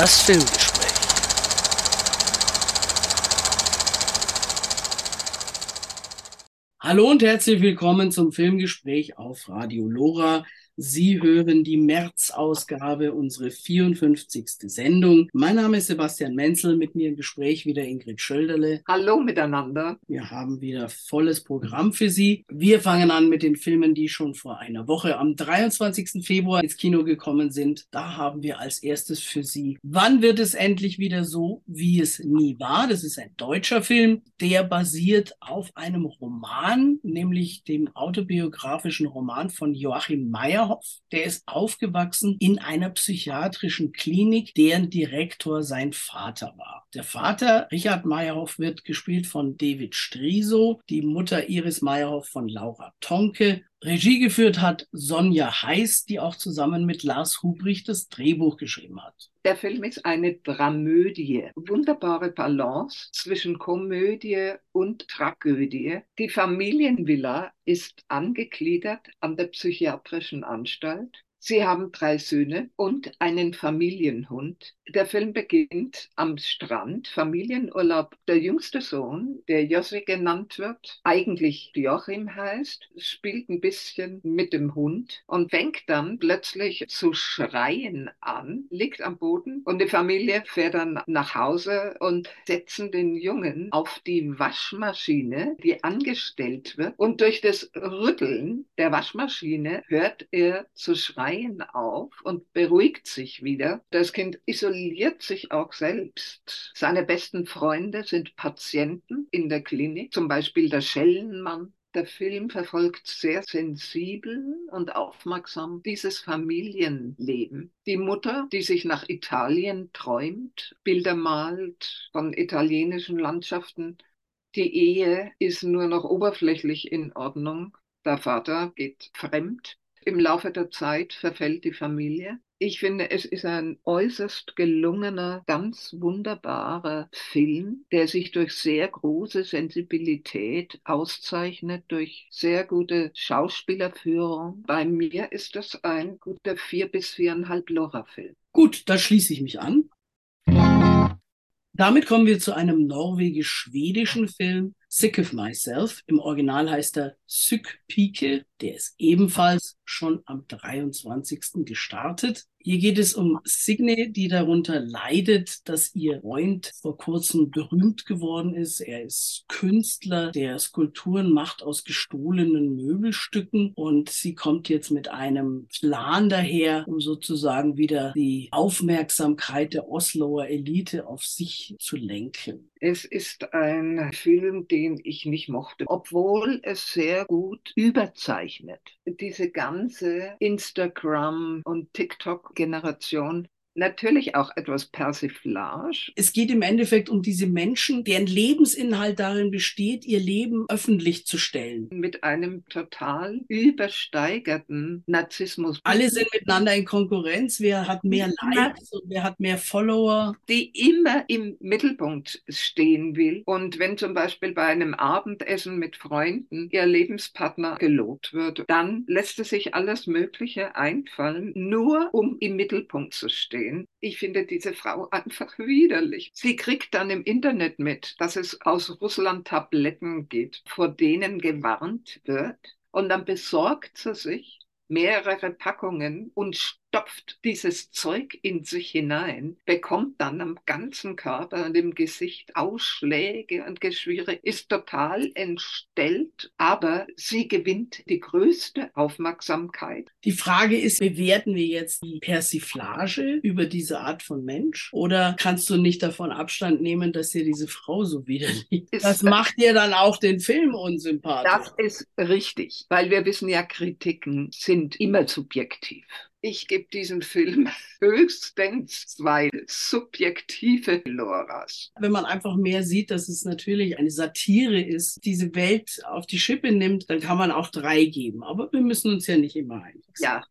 Das Filmgespräch. Hallo und herzlich willkommen zum Filmgespräch auf Radio Lora. Sie hören die März-Ausgabe, unsere 54. Sendung. Mein Name ist Sebastian Menzel, mit mir im Gespräch wieder Ingrid Schölderle. Hallo miteinander. Wir haben wieder volles Programm für Sie. Wir fangen an mit den Filmen, die schon vor einer Woche am 23. Februar ins Kino gekommen sind. Da haben wir als erstes für Sie Wann wird es endlich wieder so, wie es nie war? Das ist ein deutscher Film, der basiert auf einem Roman, nämlich dem autobiografischen Roman von Joachim Meyer Meyerhoff, der ist aufgewachsen in einer psychiatrischen Klinik, deren Direktor sein Vater war. Der Vater, Richard Meyerhoff, wird gespielt von David Striso, die Mutter Iris Meyerhoff von Laura Tonke Regie geführt hat Sonja Heiß, die auch zusammen mit Lars Hubrich das Drehbuch geschrieben hat. Der Film ist eine Dramödie. Wunderbare Balance zwischen Komödie und Tragödie. Die Familienvilla ist angegliedert an der psychiatrischen Anstalt. Sie haben drei Söhne und einen Familienhund. Der Film beginnt am Strand, Familienurlaub. Der jüngste Sohn, der Jossi genannt wird, eigentlich Joachim heißt, spielt ein bisschen mit dem Hund und fängt dann plötzlich zu schreien an, liegt am Boden und die Familie fährt dann nach Hause und setzen den Jungen auf die Waschmaschine, die angestellt wird. Und durch das Rütteln der Waschmaschine hört er zu schreien Schreien auf und beruhigt sich wieder. Das Kind isoliert sich auch selbst. Seine besten Freunde sind Patienten in der Klinik, zum Beispiel der Schellenmann. Der Film verfolgt sehr sensibel und aufmerksam dieses Familienleben. Die Mutter, die sich nach Italien träumt, Bilder malt von italienischen Landschaften. Die Ehe ist nur noch oberflächlich in Ordnung. Der Vater geht fremd. Im Laufe der Zeit verfällt die Familie. Ich finde, es ist ein äußerst gelungener, ganz wunderbarer Film, der sich durch sehr große Sensibilität auszeichnet, durch sehr gute Schauspielerführung. Bei mir ist das ein guter vier bis viereinhalb Lora-Film. Gut, da schließe ich mich an. Damit kommen wir zu einem norwegisch-schwedischen Film, Sick of Myself. Im Original heißt er Syk Pike. Der ist ebenfalls schon am 23. gestartet. Hier geht es um Signe, die darunter leidet, dass ihr Freund vor kurzem berühmt geworden ist. Er ist Künstler, der Skulpturen macht aus gestohlenen Möbelstücken und sie kommt jetzt mit einem Plan daher, um sozusagen wieder die Aufmerksamkeit der Osloer Elite auf sich zu lenken. Es ist ein Film, den ich nicht mochte, obwohl es sehr gut überzeichnet. Diese ganze Instagram- und TikTok-Generation natürlich auch etwas Persiflage. Es geht im Endeffekt um diese Menschen, deren Lebensinhalt darin besteht, ihr Leben öffentlich zu stellen. Mit einem total übersteigerten Narzissmus. Alle sind miteinander in Konkurrenz. Wer hat mehr Likes und wer hat mehr Follower? Die immer im Mittelpunkt stehen will. Und wenn zum Beispiel bei einem Abendessen mit Freunden ihr Lebenspartner gelobt wird, dann lässt es sich alles Mögliche einfallen, nur um im Mittelpunkt zu stehen sehen. Ich finde diese Frau einfach widerlich. Sie kriegt dann im Internet mit, dass es aus Russland Tabletten gibt, vor denen gewarnt wird. Und dann besorgt sie sich mehrere Packungen und stopft dieses Zeug in sich hinein, bekommt dann am ganzen Körper und im Gesicht Ausschläge und Geschwüre, ist total entstellt, aber sie gewinnt die größte Aufmerksamkeit. Die Frage ist, bewerten wir jetzt die Persiflage über diese Art von Mensch oder kannst du nicht davon Abstand nehmen, dass dir diese Frau so widerlich ist? Das macht dir dann auch den Film unsympathisch. Das ist richtig, weil wir wissen ja, Kritiken sind immer subjektiv. Ich gebe diesem Film höchstens zwei subjektive Loras. Wenn man einfach mehr sieht, dass es natürlich eine Satire ist, diese Welt auf die Schippe nimmt, dann kann man auch drei geben. Aber wir müssen uns ja nicht immer einigen. Ja.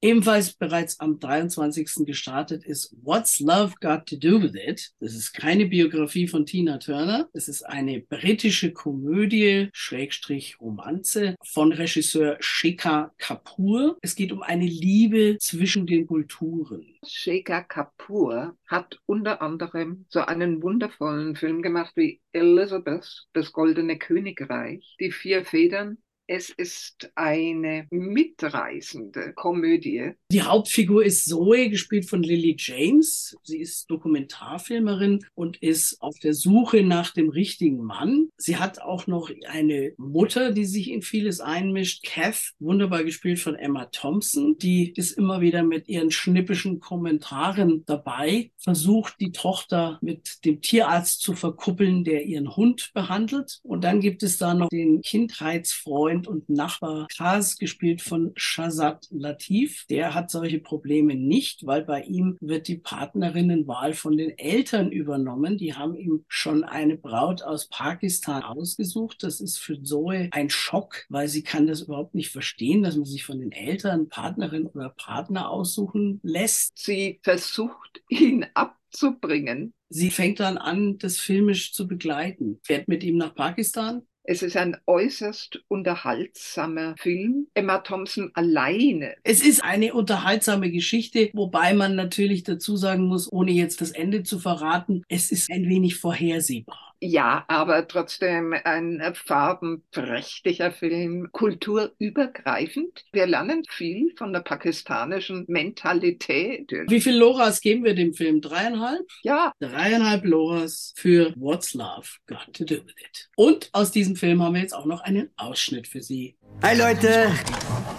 Ebenfalls bereits am 23. gestartet ist What's Love Got to Do with It? Das ist keine Biografie von Tina Turner. Es ist eine britische Komödie, Schrägstrich Romanze von Regisseur Shekhar Kapoor. Es geht um eine Liebe zwischen den Kulturen. Shekhar Kapoor hat unter anderem so einen wundervollen Film gemacht wie Elizabeth, das Goldene Königreich, Die vier Federn es ist eine mitreißende Komödie. Die Hauptfigur ist Zoe, gespielt von Lily James. Sie ist Dokumentarfilmerin und ist auf der Suche nach dem richtigen Mann. Sie hat auch noch eine Mutter, die sich in vieles einmischt. Kath, wunderbar gespielt von Emma Thompson. Die ist immer wieder mit ihren schnippischen Kommentaren dabei, versucht die Tochter mit dem Tierarzt zu verkuppeln, der ihren Hund behandelt. Und dann gibt es da noch den Kindheitsfreund Freund und Nachbar Kaz, gespielt von Shazad Latif. Der hat solche Probleme nicht, weil bei ihm wird die Partnerinnenwahl von den Eltern übernommen. Die haben ihm schon eine Braut aus Pakistan ausgesucht. Das ist für Zoe ein Schock, weil sie kann das überhaupt nicht verstehen, dass man sich von den Eltern Partnerin oder Partner aussuchen lässt. Sie versucht, ihn abzubringen. Sie fängt dann an, das filmisch zu begleiten, fährt mit ihm nach Pakistan, es ist ein äußerst unterhaltsamer Film. Emma Thompson alleine. Es ist eine unterhaltsame Geschichte, wobei man natürlich dazu sagen muss, ohne jetzt das Ende zu verraten, es ist ein wenig vorhersehbar. Ja, aber trotzdem ein farbenprächtiger Film, kulturübergreifend. Wir lernen viel von der pakistanischen Mentalität. Wie viel Loras geben wir dem Film? Dreieinhalb? Ja. Dreieinhalb Loras für What's Love Got to Do with It. Und aus diesem Film haben wir jetzt auch noch einen Ausschnitt für Sie. Hi Leute,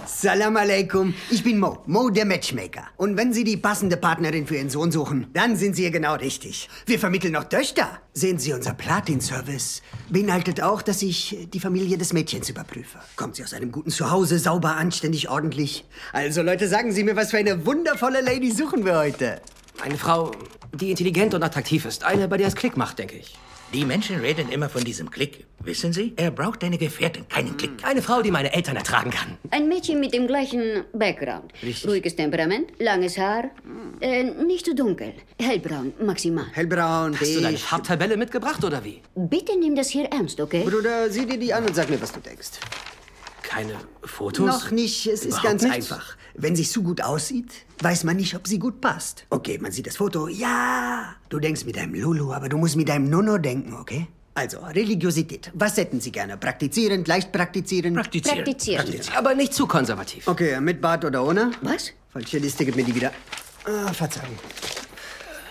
Salam alaikum. Ich bin Mo, Mo der Matchmaker. Und wenn Sie die passende Partnerin für Ihren Sohn suchen, dann sind Sie hier genau richtig. Wir vermitteln noch Töchter. Sehen Sie, unser Platin-Service beinhaltet auch, dass ich die Familie des Mädchens überprüfe. Kommt sie aus einem guten Zuhause, sauber, anständig, ordentlich. Also Leute, sagen Sie mir, was für eine wundervolle Lady suchen wir heute? Eine Frau, die intelligent und attraktiv ist. Eine, bei der es Klick macht, denke ich. Die Menschen reden immer von diesem Klick. Wissen Sie? Er braucht eine Gefährtin, keinen Klick. Eine Frau, die meine Eltern ertragen kann. Ein Mädchen mit dem gleichen Background. Richtig. Ruhiges Temperament, langes Haar, äh, nicht zu dunkel, hellbraun maximal. Hellbraun, Hast du deine. Farbtabelle mitgebracht oder wie? Bitte nimm das hier ernst, okay? Bruder, sieh dir die an und sag mir, was du denkst. Keine Fotos? Noch nicht, es ist Überhaupt ganz nichts? einfach. Wenn sie so gut aussieht, weiß man nicht, ob sie gut passt. Okay, man sieht das Foto, ja. Du denkst mit deinem Lulu, aber du musst mit deinem Nono denken, okay? Also, Religiosität. Was hätten Sie gerne? Praktizierend, leicht praktizierend? Praktizieren. Praktizieren. Aber nicht zu konservativ. okay, mit Bart oder ohne? Was? Falsche Liste, gib mir die wieder. Ah, Verzeihung.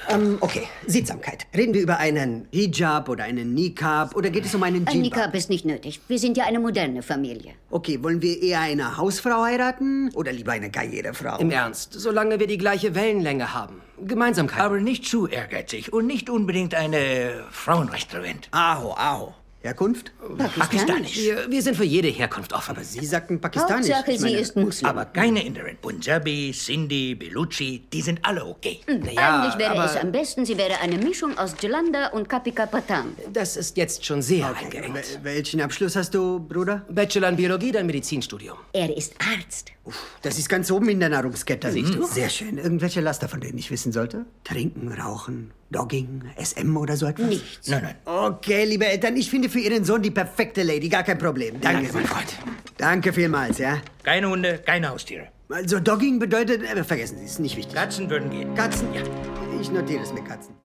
Ähm, okay, Sittsamkeit. Reden wir über einen Hijab oder einen Niqab oder geht es um einen Ein Jilbab? Nikab ist nicht nötig. Wir sind ja eine moderne Familie. Okay, wollen wir eher eine Hausfrau heiraten oder lieber eine Karrierefrau? Im Ernst, solange wir die gleiche Wellenlänge haben. Gemeinsamkeit. Aber nicht zu ehrgeizig und nicht unbedingt eine Frauenrestaurant. Aho, aho. Herkunft? Pakistanisch. wir, wir sind für jede Herkunft offen. Aber Sie sagten pakistanisch. Hauptsache, Ich sie meine- ist Muslim. Aber keine Inderen. Punjabi, Sindhi, Beluchi, die sind alle okay. Naja, Eigentlich wäre aber es am besten, sie wäre eine Mischung aus Jelanda und Kapika Patan. das ist jetzt schon sehr Okay, eingeengt. wel- welchen Abschluss hast du, Bruder? Bachelor in Biologie, dann Medizinstudium. Er ist Arzt. Das ist ganz oben in der Nahrungskette. Siehst du? Sehr schön. Irgendwelche Laster, von denen ich wissen sollte? Trinken, rauchen, Dogging, SM oder so etwas? Nichts. Nein, nein. Okay, liebe Eltern, ich finde für Ihren Sohn die perfekte Lady. Gar kein Problem. Danke, Danke, mein Freund. Danke vielmals, ja. Keine Hunde, keine Haustiere. Also Dogging bedeutet, äh, vergessen Sie, ist nicht wichtig. Katzen würden gehen. Katzen? Ja. Ich notiere es mit Katzen.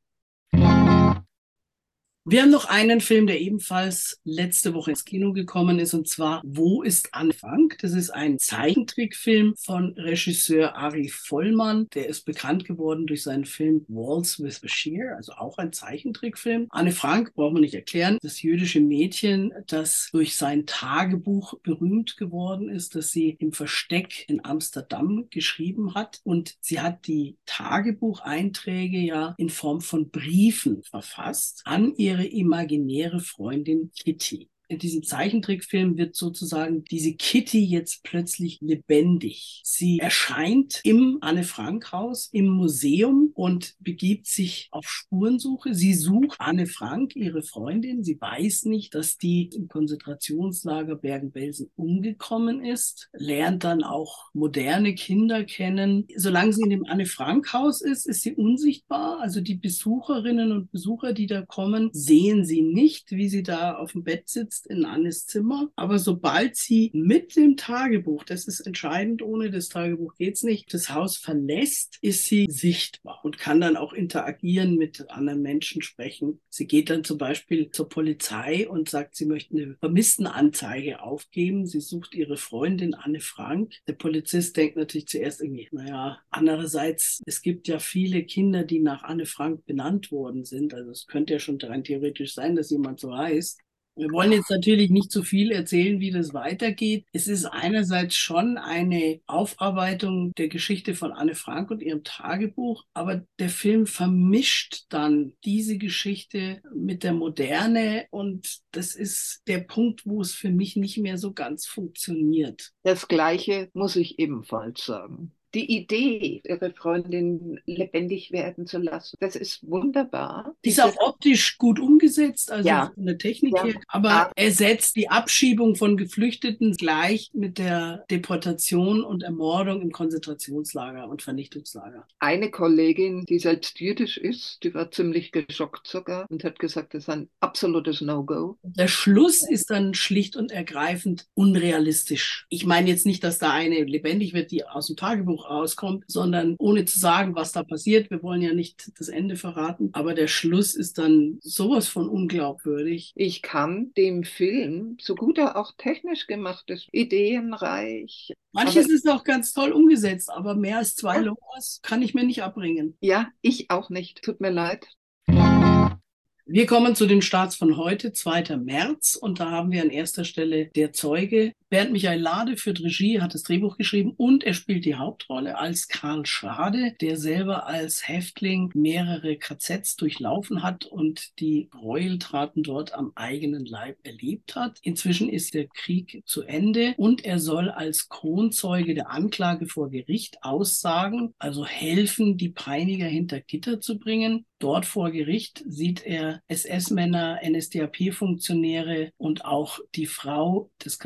Wir haben noch einen Film, der ebenfalls letzte Woche ins Kino gekommen ist, und zwar Wo ist Anfang? Das ist ein Zeichentrickfilm von Regisseur Ari Vollmann. Der ist bekannt geworden durch seinen Film Walls with Bashir, also auch ein Zeichentrickfilm. Anne Frank braucht man nicht erklären, das jüdische Mädchen, das durch sein Tagebuch berühmt geworden ist, das sie im Versteck in Amsterdam geschrieben hat. Und sie hat die Tagebucheinträge ja in Form von Briefen verfasst an ihre imaginäre Freundin Kitty. In diesem Zeichentrickfilm wird sozusagen diese Kitty jetzt plötzlich lebendig. Sie erscheint im Anne-Frank-Haus, im Museum und begibt sich auf Spurensuche. Sie sucht Anne Frank, ihre Freundin. Sie weiß nicht, dass die im Konzentrationslager Bergen-Belsen umgekommen ist, lernt dann auch moderne Kinder kennen. Solange sie in dem Anne-Frank-Haus ist, ist sie unsichtbar. Also die Besucherinnen und Besucher, die da kommen, sehen sie nicht, wie sie da auf dem Bett sitzt in Annes Zimmer. Aber sobald sie mit dem Tagebuch, das ist entscheidend, ohne das Tagebuch geht's nicht, das Haus verlässt, ist sie sichtbar und kann dann auch interagieren mit anderen Menschen sprechen. Sie geht dann zum Beispiel zur Polizei und sagt, sie möchte eine Vermisstenanzeige aufgeben. Sie sucht ihre Freundin Anne Frank. Der Polizist denkt natürlich zuerst irgendwie, naja, andererseits, es gibt ja viele Kinder, die nach Anne Frank benannt worden sind. Also es könnte ja schon rein theoretisch sein, dass jemand so heißt. Wir wollen jetzt natürlich nicht zu viel erzählen, wie das weitergeht. Es ist einerseits schon eine Aufarbeitung der Geschichte von Anne Frank und ihrem Tagebuch, aber der Film vermischt dann diese Geschichte mit der Moderne und das ist der Punkt, wo es für mich nicht mehr so ganz funktioniert. Das Gleiche muss ich ebenfalls sagen die Idee, ihre Freundin lebendig werden zu lassen, das ist wunderbar. Die ist auch optisch gut umgesetzt, also ja. von der Technik ja. her. Aber ja. er setzt die Abschiebung von Geflüchteten gleich mit der Deportation und Ermordung im Konzentrationslager und Vernichtungslager. Eine Kollegin, die selbst jüdisch ist, die war ziemlich geschockt sogar und hat gesagt, das ist ein absolutes No-Go. Der Schluss ist dann schlicht und ergreifend unrealistisch. Ich meine jetzt nicht, dass da eine lebendig wird, die aus dem Tagebuch rauskommt, sondern ohne zu sagen, was da passiert. Wir wollen ja nicht das Ende verraten, aber der Schluss ist dann sowas von unglaubwürdig. Ich kann dem Film, so gut er auch technisch gemacht ist, ideenreich. Manches ist auch ganz toll umgesetzt, aber mehr als zwei Logos kann ich mir nicht abbringen. Ja, ich auch nicht. Tut mir leid. Wir kommen zu den Starts von heute, 2. März, und da haben wir an erster Stelle der Zeuge. Bernd Michael Lade führt Regie, hat das Drehbuch geschrieben und er spielt die Hauptrolle als Karl Schade, der selber als Häftling mehrere KZs durchlaufen hat und die Gräueltaten dort am eigenen Leib erlebt hat. Inzwischen ist der Krieg zu Ende und er soll als Kronzeuge der Anklage vor Gericht aussagen, also helfen, die Peiniger hinter Gitter zu bringen. Dort vor Gericht sieht er SS-Männer, NSDAP-Funktionäre und auch die Frau des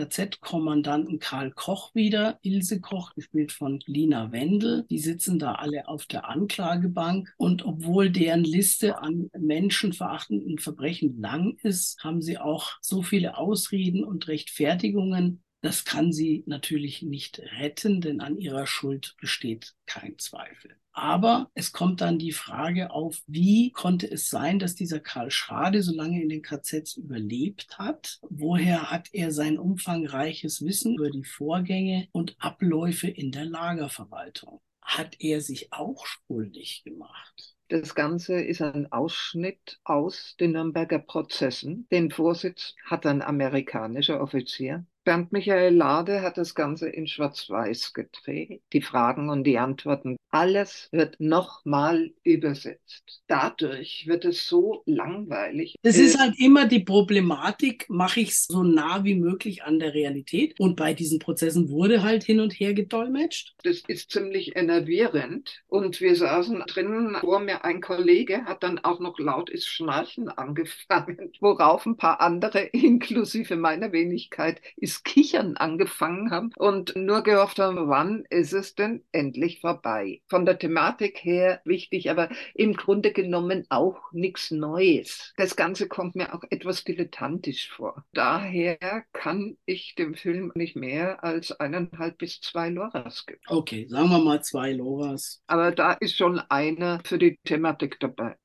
KZ-Kommandanten Karl Koch wieder, Ilse Koch, gespielt von Lina Wendel. Die sitzen da alle auf der Anklagebank und obwohl deren Liste an menschenverachtenden Verbrechen lang ist, haben sie auch so viele Ausreden und Rechtfertigungen, das kann sie natürlich nicht retten, denn an ihrer Schuld besteht kein Zweifel. Aber es kommt dann die Frage auf, wie konnte es sein, dass dieser Karl Schade so lange in den KZs überlebt hat? Woher hat er sein umfangreiches Wissen über die Vorgänge und Abläufe in der Lagerverwaltung? Hat er sich auch schuldig gemacht? Das Ganze ist ein Ausschnitt aus den Nürnberger Prozessen. Den Vorsitz hat ein amerikanischer Offizier. Bernd Michael Lade hat das Ganze in Schwarz-Weiß gedreht. Die Fragen und die Antworten alles wird nochmal übersetzt. Dadurch wird es so langweilig. Das ist halt immer die Problematik, mache ich es so nah wie möglich an der Realität. Und bei diesen Prozessen wurde halt hin und her gedolmetscht. Das ist ziemlich enervierend. Und wir saßen drinnen, vor mir ein Kollege hat dann auch noch laut ist Schnarchen angefangen, worauf ein paar andere, inklusive meiner Wenigkeit, ist Kichern angefangen haben und nur gehofft haben, wann ist es denn endlich vorbei? Von der Thematik her wichtig, aber im Grunde genommen auch nichts Neues. Das Ganze kommt mir auch etwas dilettantisch vor. Daher kann ich dem Film nicht mehr als eineinhalb bis zwei Loras geben. Okay, sagen wir mal zwei Loras. Aber da ist schon einer für die Thematik dabei.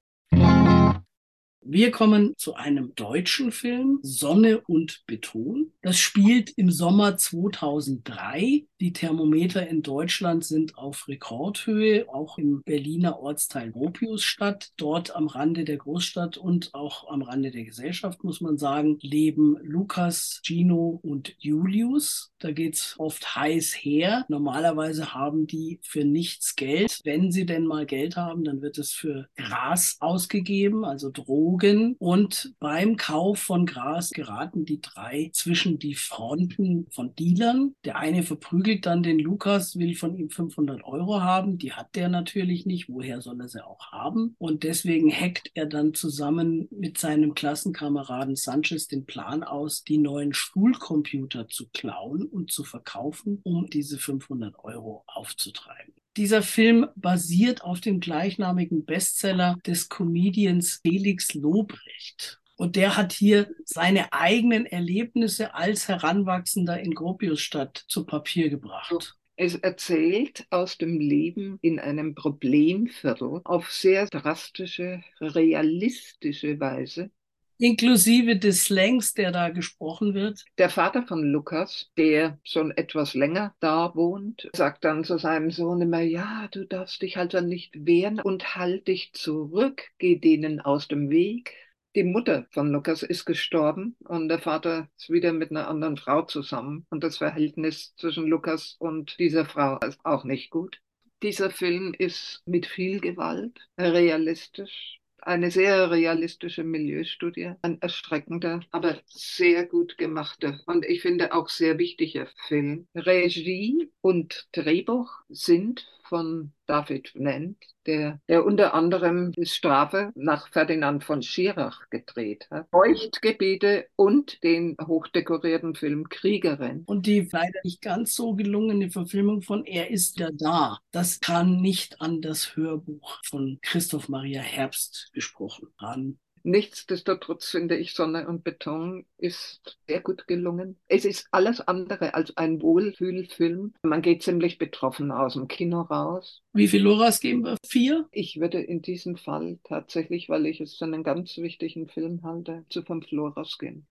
Wir kommen zu einem deutschen Film, Sonne und Beton. Das spielt im Sommer 2003. Die Thermometer in Deutschland sind auf Rekordhöhe, auch im Berliner Ortsteil Gropiusstadt. Dort am Rande der Großstadt und auch am Rande der Gesellschaft, muss man sagen, leben Lukas, Gino und Julius. Da geht's oft heiß her. Normalerweise haben die für nichts Geld. Wenn sie denn mal Geld haben, dann wird es für Gras ausgegeben, also Drogen Drogen und beim Kauf von Gras geraten die drei zwischen die Fronten von Dealern. Der eine verprügelt dann den Lukas, will von ihm 500 Euro haben. Die hat der natürlich nicht. Woher soll er sie auch haben? Und deswegen hackt er dann zusammen mit seinem Klassenkameraden Sanchez den Plan aus, die neuen Schulcomputer zu klauen und zu verkaufen, um diese 500 Euro aufzutreiben. Dieser Film basiert auf dem gleichnamigen Bestseller des Comedians Felix Lobrecht. Und der hat hier seine eigenen Erlebnisse als Heranwachsender in Gropiusstadt zu Papier gebracht. Es erzählt aus dem Leben in einem Problemviertel auf sehr drastische, realistische Weise inklusive des Slangs, der da gesprochen wird. Der Vater von Lukas, der schon etwas länger da wohnt, sagt dann zu seinem Sohn immer, ja, du darfst dich halt dann nicht wehren und halt dich zurück, geh denen aus dem Weg. Die Mutter von Lukas ist gestorben und der Vater ist wieder mit einer anderen Frau zusammen. Und das Verhältnis zwischen Lukas und dieser Frau ist auch nicht gut. Dieser Film ist mit viel Gewalt, realistisch, eine sehr realistische Milieustudie, ein erschreckender, aber sehr gut gemachter und ich finde auch sehr wichtiger Film. Regie und Drehbuch sind von David Wendt, der, der unter anderem die Strafe nach Ferdinand von Schirach gedreht hat. Feuchtgebiete und den hochdekorierten Film Kriegerin. Und die leider nicht ganz so gelungene Verfilmung von Er ist ja da. Das kann nicht an das Hörbuch von Christoph Maria Herbst gesprochen haben. Nichtsdestotrotz finde ich Sonne und Beton ist sehr gut gelungen. Es ist alles andere als ein Wohlfühlfilm. Man geht ziemlich betroffen aus dem Kino raus. Wie viel Loras geben wir? Vier? Ich würde in diesem Fall tatsächlich, weil ich es für einen ganz wichtigen Film halte, zu fünf Loras gehen.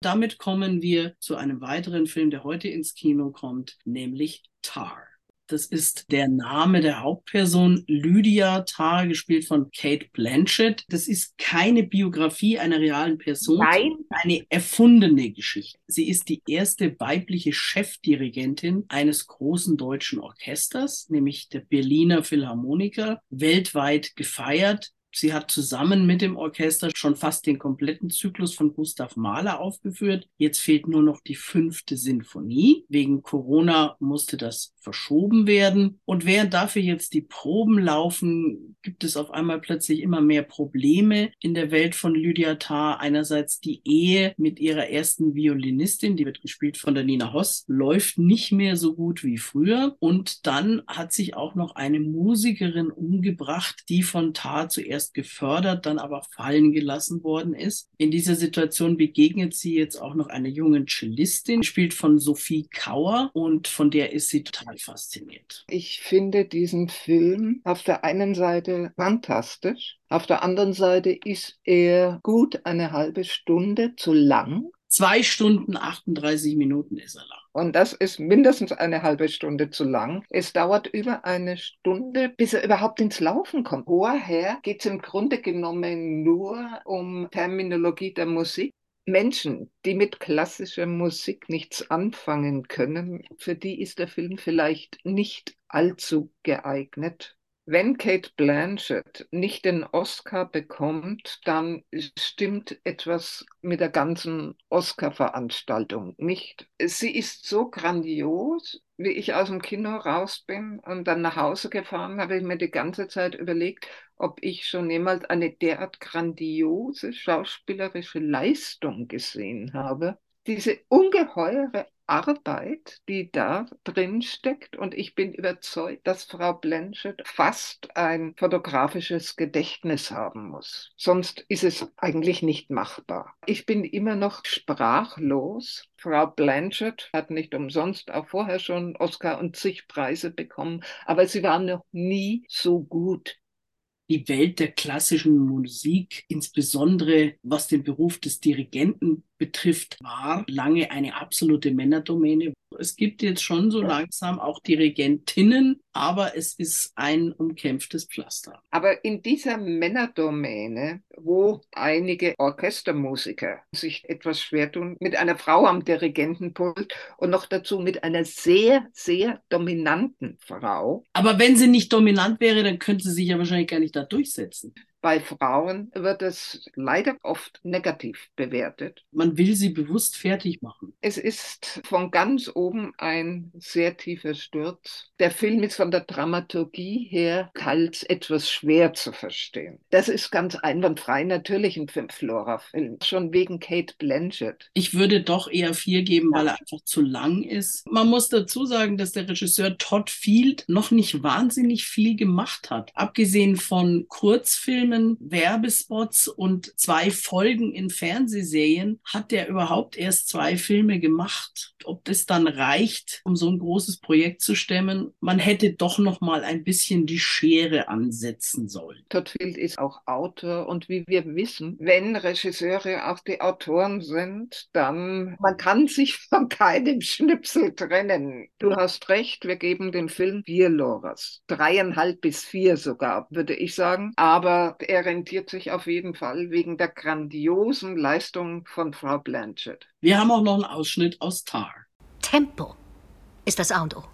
Damit kommen wir zu einem weiteren Film, der heute ins Kino kommt, nämlich Tar. Das ist der Name der Hauptperson, Lydia Tarr, gespielt von Kate Blanchett. Das ist keine Biografie einer realen Person, Nein. eine erfundene Geschichte. Sie ist die erste weibliche Chefdirigentin eines großen deutschen Orchesters, nämlich der Berliner Philharmoniker, weltweit gefeiert Sie hat zusammen mit dem Orchester schon fast den kompletten Zyklus von Gustav Mahler aufgeführt. Jetzt fehlt nur noch die fünfte Sinfonie. Wegen Corona musste das verschoben werden. Und während dafür jetzt die Proben laufen, gibt es auf einmal plötzlich immer mehr Probleme in der Welt von Lydia Tarr. Einerseits die Ehe mit ihrer ersten Violinistin, die wird gespielt von der Nina Hoss, läuft nicht mehr so gut wie früher. Und dann hat sich auch noch eine Musikerin umgebracht, die von Tarr zuerst erst gefördert, dann aber fallen gelassen worden ist. In dieser Situation begegnet sie jetzt auch noch einer jungen Cellistin, spielt von Sophie Kauer und von der ist sie total fasziniert. Ich finde diesen Film auf der einen Seite fantastisch, auf der anderen Seite ist er gut eine halbe Stunde zu lang. Zwei Stunden 38 Minuten ist er lang. Und das ist mindestens eine halbe Stunde zu lang. Es dauert über eine Stunde, bis er überhaupt ins Laufen kommt. Vorher geht es im Grunde genommen nur um Terminologie der Musik. Menschen, die mit klassischer Musik nichts anfangen können, für die ist der Film vielleicht nicht allzu geeignet. Wenn Kate Blanchett nicht den Oscar bekommt, dann stimmt etwas mit der ganzen Oscar-Veranstaltung nicht. Sie ist so grandios, wie ich aus dem Kino raus bin und dann nach Hause gefahren, habe ich mir die ganze Zeit überlegt, ob ich schon jemals eine derart grandiose schauspielerische Leistung gesehen habe. Diese ungeheure Arbeit, die da drin steckt. Und ich bin überzeugt, dass Frau Blanchett fast ein fotografisches Gedächtnis haben muss. Sonst ist es eigentlich nicht machbar. Ich bin immer noch sprachlos. Frau Blanchett hat nicht umsonst auch vorher schon Oscar und zig Preise bekommen, aber sie war noch nie so gut die Welt der klassischen Musik, insbesondere was den Beruf des Dirigenten betrifft, war lange eine absolute Männerdomäne. Es gibt jetzt schon so langsam auch Dirigentinnen, aber es ist ein umkämpftes Pflaster. Aber in dieser Männerdomäne, wo einige Orchestermusiker sich etwas schwer tun, mit einer Frau am Dirigentenpult und noch dazu mit einer sehr, sehr dominanten Frau. Aber wenn sie nicht dominant wäre, dann könnte sie sich ja wahrscheinlich gar nicht da durchsetzen. Bei Frauen wird es leider oft negativ bewertet. Man will sie bewusst fertig machen. Es ist von ganz oben ein sehr tiefer Sturz. Der Film ist von der Dramaturgie her teils etwas schwer zu verstehen. Das ist ganz einwandfrei natürlich ein Fünf-Flora-Film, schon wegen Kate Blanchett. Ich würde doch eher vier geben, weil er einfach zu lang ist. Man muss dazu sagen, dass der Regisseur Todd Field noch nicht wahnsinnig viel gemacht hat. Abgesehen von Kurzfilmen, Werbespots und zwei Folgen in Fernsehserien hat der überhaupt erst zwei Filme gemacht. Ob das dann reicht, um so ein großes Projekt zu stemmen, man hätte doch noch mal ein bisschen die Schere ansetzen sollen. Todd Field ist auch Autor und wie wir wissen, wenn Regisseure auch die Autoren sind, dann man kann sich von keinem Schnipsel trennen. Du hast recht, wir geben dem Film vier Loras. Dreieinhalb bis vier sogar, würde ich sagen. Aber er rentiert sich auf jeden Fall wegen der grandiosen Leistung von Frau Blanchett. Wir haben auch noch einen Ausschnitt aus Tar. Tempo ist das A und O.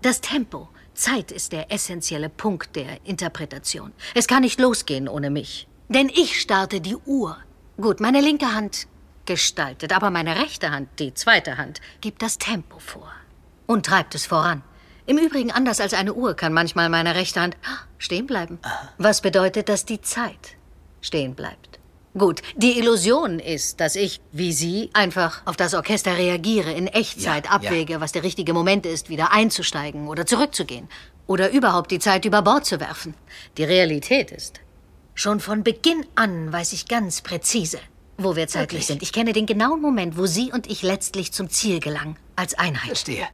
Das Tempo. Zeit ist der essentielle Punkt der Interpretation. Es kann nicht losgehen ohne mich. Denn ich starte die Uhr. Gut, meine linke Hand gestaltet, aber meine rechte Hand, die zweite Hand, gibt das Tempo vor und treibt es voran. Im Übrigen, anders als eine Uhr, kann manchmal meine rechte Hand stehen bleiben. Was bedeutet, dass die Zeit stehen bleibt. Gut, die Illusion ist, dass ich, wie Sie, einfach auf das Orchester reagiere, in Echtzeit Ja, ja. abwäge, was der richtige Moment ist, wieder einzusteigen oder zurückzugehen. Oder überhaupt die Zeit über Bord zu werfen. Die Realität ist, schon von Beginn an weiß ich ganz präzise, wo wir zeitlich Wirklich? sind. Ich kenne den genauen Moment, wo Sie und ich letztlich zum Ziel gelangen. Als Einheit. Verstehe.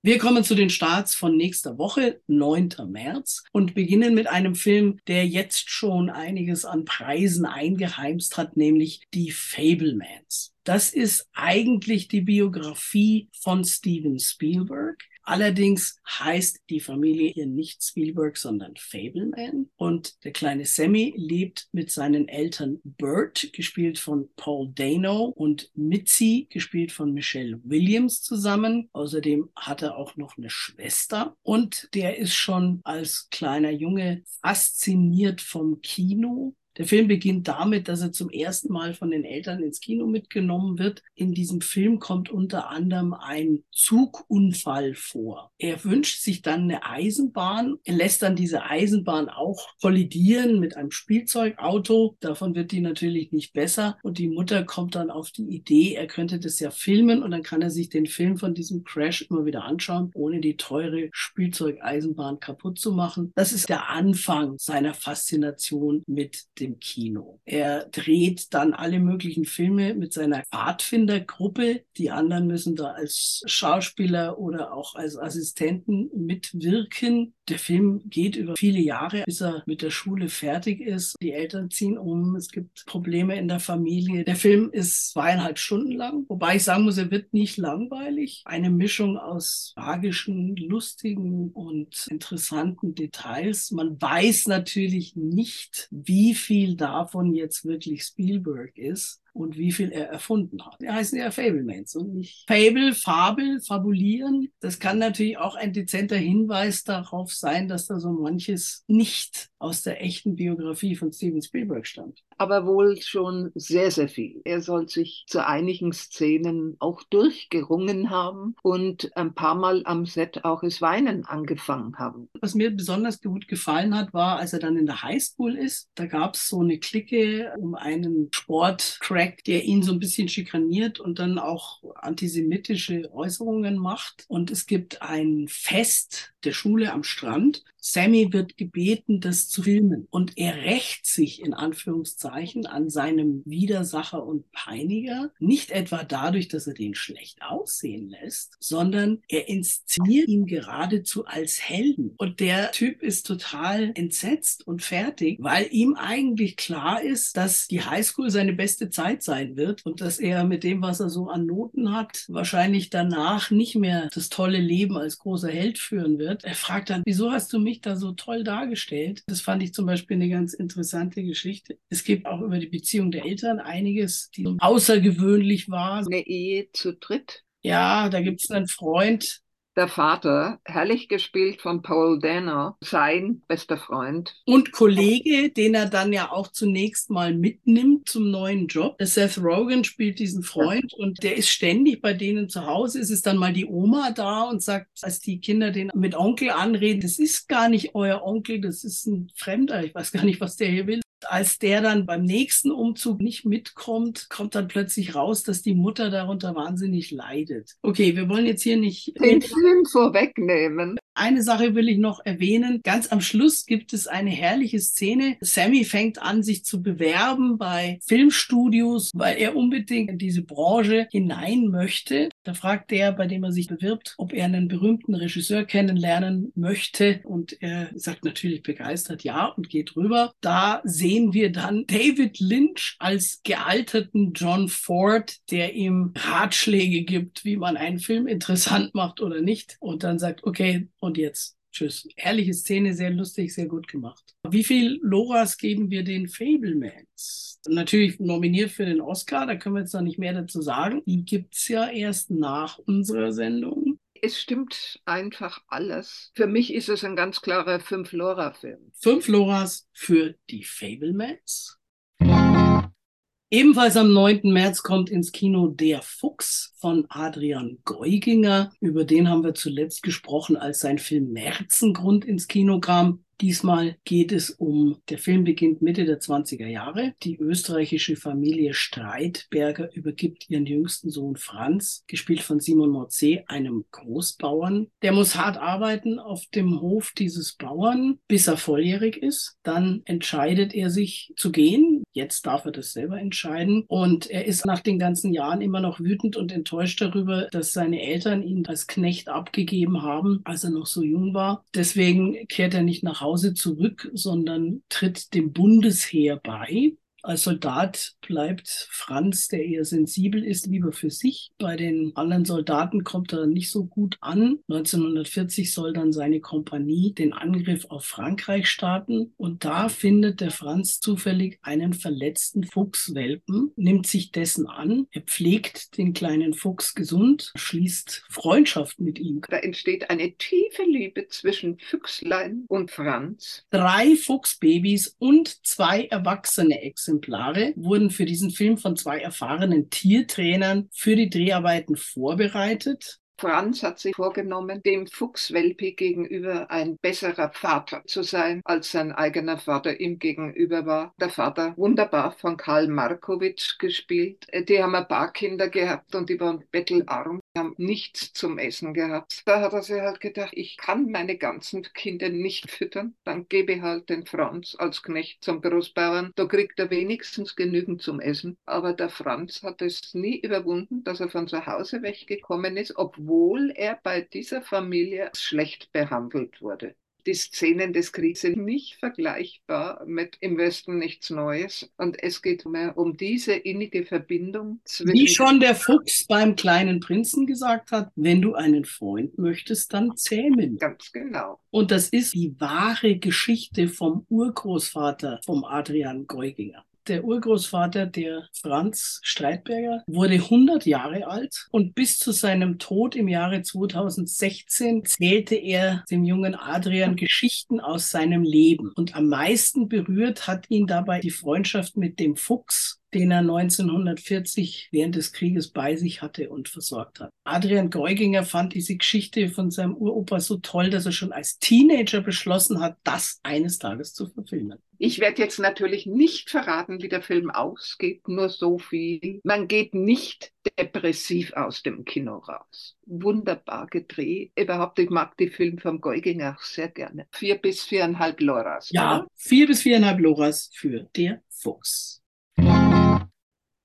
Wir kommen zu den Starts von nächster Woche, 9. März, und beginnen mit einem Film, der jetzt schon einiges an Preisen eingeheimst hat, nämlich die Fablemans. Das ist eigentlich die Biografie von Steven Spielberg. Allerdings heißt die Familie hier nicht Spielberg, sondern Fableman. Und der kleine Sammy lebt mit seinen Eltern Bert, gespielt von Paul Dano, und Mitzi, gespielt von Michelle Williams, zusammen. Außerdem hat er auch noch eine Schwester. Und der ist schon als kleiner Junge fasziniert vom Kino. Der Film beginnt damit, dass er zum ersten Mal von den Eltern ins Kino mitgenommen wird. In diesem Film kommt unter anderem ein Zugunfall vor. Er wünscht sich dann eine Eisenbahn. Er lässt dann diese Eisenbahn auch kollidieren mit einem Spielzeugauto. Davon wird die natürlich nicht besser. Und die Mutter kommt dann auf die Idee, er könnte das ja filmen und dann kann er sich den Film von diesem Crash immer wieder anschauen, ohne die teure Spielzeugeisenbahn kaputt zu machen. Das ist der Anfang seiner Faszination mit dem Kino. Er dreht dann alle möglichen Filme mit seiner Pfadfindergruppe. Die anderen müssen da als Schauspieler oder auch als Assistenten mitwirken. Der Film geht über viele Jahre, bis er mit der Schule fertig ist. Die Eltern ziehen um, es gibt Probleme in der Familie. Der Film ist zweieinhalb Stunden lang, wobei ich sagen muss, er wird nicht langweilig. Eine Mischung aus tragischen, lustigen und interessanten Details. Man weiß natürlich nicht, wie viel davon jetzt wirklich Spielberg ist und wie viel er erfunden hat. Er heißen ja Fablemans und nicht Fable, Fabel, Fabulieren. Das kann natürlich auch ein dezenter Hinweis darauf sein, dass da so manches nicht aus der echten Biografie von Steven Spielberg stammt. Aber wohl schon sehr, sehr viel. Er soll sich zu einigen Szenen auch durchgerungen haben und ein paar Mal am Set auch das Weinen angefangen haben. Was mir besonders gut gefallen hat, war, als er dann in der Highschool ist. Da gab es so eine Clique um einen Sportcrack, der ihn so ein bisschen schikaniert und dann auch antisemitische Äußerungen macht. Und es gibt ein Fest der Schule am Strand. Sammy wird gebeten, das zu filmen. Und er rächt sich in Anführungszeichen an seinem Widersacher und Peiniger. Nicht etwa dadurch, dass er den schlecht aussehen lässt, sondern er inszeniert ihn geradezu als Helden. Und der Typ ist total entsetzt und fertig, weil ihm eigentlich klar ist, dass die Highschool seine beste Zeit sein wird und dass er mit dem, was er so an Noten hat, wahrscheinlich danach nicht mehr das tolle Leben als großer Held führen wird. Er fragt dann, wieso hast du mich da so toll dargestellt? Das fand ich zum Beispiel eine ganz interessante Geschichte. Es gibt auch über die Beziehung der Eltern einiges, die außergewöhnlich war. Eine Ehe zu dritt. Ja, da gibt es einen Freund, Der Vater, herrlich gespielt von Paul Dano, sein bester Freund. Und Kollege, den er dann ja auch zunächst mal mitnimmt zum neuen Job. Seth Rogen spielt diesen Freund und der ist ständig bei denen zu Hause. Es ist dann mal die Oma da und sagt, als die Kinder den mit Onkel anreden, das ist gar nicht euer Onkel, das ist ein Fremder. Ich weiß gar nicht, was der hier will. Als der dann beim nächsten Umzug nicht mitkommt, kommt dann plötzlich raus, dass die Mutter darunter wahnsinnig leidet. Okay, wir wollen jetzt hier nicht den Film vorwegnehmen. Eine Sache will ich noch erwähnen. Ganz am Schluss gibt es eine herrliche Szene. Sammy fängt an, sich zu bewerben bei Filmstudios, weil er unbedingt in diese Branche hinein möchte. Da fragt der, bei dem er sich bewirbt, ob er einen berühmten Regisseur kennenlernen möchte. Und er sagt natürlich begeistert ja und geht rüber. Da sehen wir dann David Lynch als gealterten John Ford, der ihm Ratschläge gibt, wie man einen Film interessant macht oder nicht. Und dann sagt, okay, und jetzt tschüss. Ehrliche Szene, sehr lustig, sehr gut gemacht. Wie viel Loras geben wir den Fablemans? Natürlich nominiert für den Oscar, da können wir jetzt noch nicht mehr dazu sagen. Die gibt es ja erst nach unserer Sendung. Es stimmt einfach alles. Für mich ist es ein ganz klarer Fünf-Lora-Film. Fünf Loras für die Fablemans. Ebenfalls am 9. März kommt ins Kino Der Fuchs von Adrian Geuginger. Über den haben wir zuletzt gesprochen, als sein Film Märzengrund ins Kino kam. Diesmal geht es um, der Film beginnt Mitte der 20er Jahre. Die österreichische Familie Streitberger übergibt ihren jüngsten Sohn Franz, gespielt von Simon Morce, einem Großbauern. Der muss hart arbeiten auf dem Hof dieses Bauern, bis er volljährig ist. Dann entscheidet er sich zu gehen. Jetzt darf er das selber entscheiden. Und er ist nach den ganzen Jahren immer noch wütend und enttäuscht darüber, dass seine Eltern ihn als Knecht abgegeben haben, als er noch so jung war. Deswegen kehrt er nicht nach Hause Hause zurück, sondern tritt dem Bundesheer bei. Als Soldat bleibt Franz, der eher sensibel ist, lieber für sich. Bei den anderen Soldaten kommt er nicht so gut an. 1940 soll dann seine Kompanie den Angriff auf Frankreich starten. Und da findet der Franz zufällig einen verletzten Fuchswelpen, nimmt sich dessen an. Er pflegt den kleinen Fuchs gesund, schließt Freundschaft mit ihm. Da entsteht eine tiefe Liebe zwischen Füchslein und Franz. Drei Fuchsbabys und zwei erwachsene Exemplare Exemplare wurden für diesen Film von zwei erfahrenen Tiertrainern für die Dreharbeiten vorbereitet. Franz hat sich vorgenommen, dem Fuchswelpe gegenüber ein besserer Vater zu sein, als sein eigener Vater ihm gegenüber war. Der Vater, wunderbar von Karl Markowitsch gespielt. Die haben ein paar Kinder gehabt und die waren bettelarm haben nichts zum Essen gehabt. Da hat er sich halt gedacht, ich kann meine ganzen Kinder nicht füttern, dann gebe halt den Franz als Knecht zum Großbauern, da kriegt er wenigstens genügend zum Essen. Aber der Franz hat es nie überwunden, dass er von zu Hause weggekommen ist, obwohl er bei dieser Familie schlecht behandelt wurde die Szenen des Kriegs sind nicht vergleichbar mit Im Westen nichts Neues. Und es geht mehr um diese innige Verbindung zwischen. Wie schon der Fuchs beim kleinen Prinzen gesagt hat, wenn du einen Freund möchtest, dann zähmen. Ganz genau. Und das ist die wahre Geschichte vom Urgroßvater, vom Adrian Geuginger der Urgroßvater, der Franz Streitberger, wurde 100 Jahre alt und bis zu seinem Tod im Jahre 2016 zählte er dem jungen Adrian Geschichten aus seinem Leben. Und am meisten berührt hat ihn dabei die Freundschaft mit dem Fuchs, den er 1940 während des Krieges bei sich hatte und versorgt hat. Adrian Geuginger fand diese Geschichte von seinem Uropa so toll, dass er schon als Teenager beschlossen hat, das eines Tages zu verfilmen. Ich werde jetzt natürlich nicht verraten, wie der Film ausgeht, nur so viel. Man geht nicht depressiv aus dem Kino raus. Wunderbar gedreht. Überhaupt, ich mag die Filme vom Geuginger auch sehr gerne. Vier bis viereinhalb Loras. Ja, oder? vier bis viereinhalb Loras für Der Fuchs.